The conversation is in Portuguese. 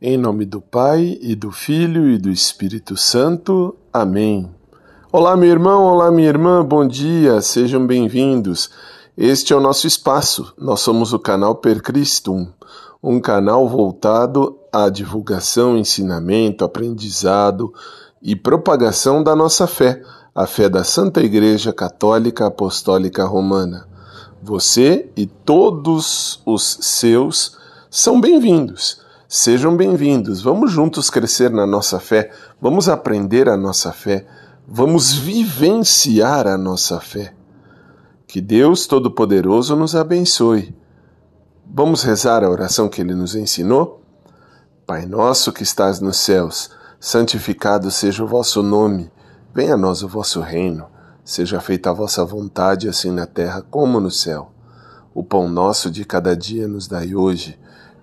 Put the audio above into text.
Em nome do Pai e do Filho e do Espírito Santo. Amém. Olá, meu irmão, olá, minha irmã, bom dia, sejam bem-vindos. Este é o nosso espaço. Nós somos o canal Per Christum, um canal voltado à divulgação, ensinamento, aprendizado e propagação da nossa fé, a fé da Santa Igreja Católica Apostólica Romana. Você e todos os seus são bem-vindos. Sejam bem-vindos. Vamos juntos crescer na nossa fé, vamos aprender a nossa fé, vamos vivenciar a nossa fé. Que Deus Todo-Poderoso nos abençoe. Vamos rezar a oração que ele nos ensinou? Pai nosso que estás nos céus, santificado seja o vosso nome. Venha a nós o vosso reino. Seja feita a vossa vontade, assim na terra como no céu. O pão nosso de cada dia nos dai hoje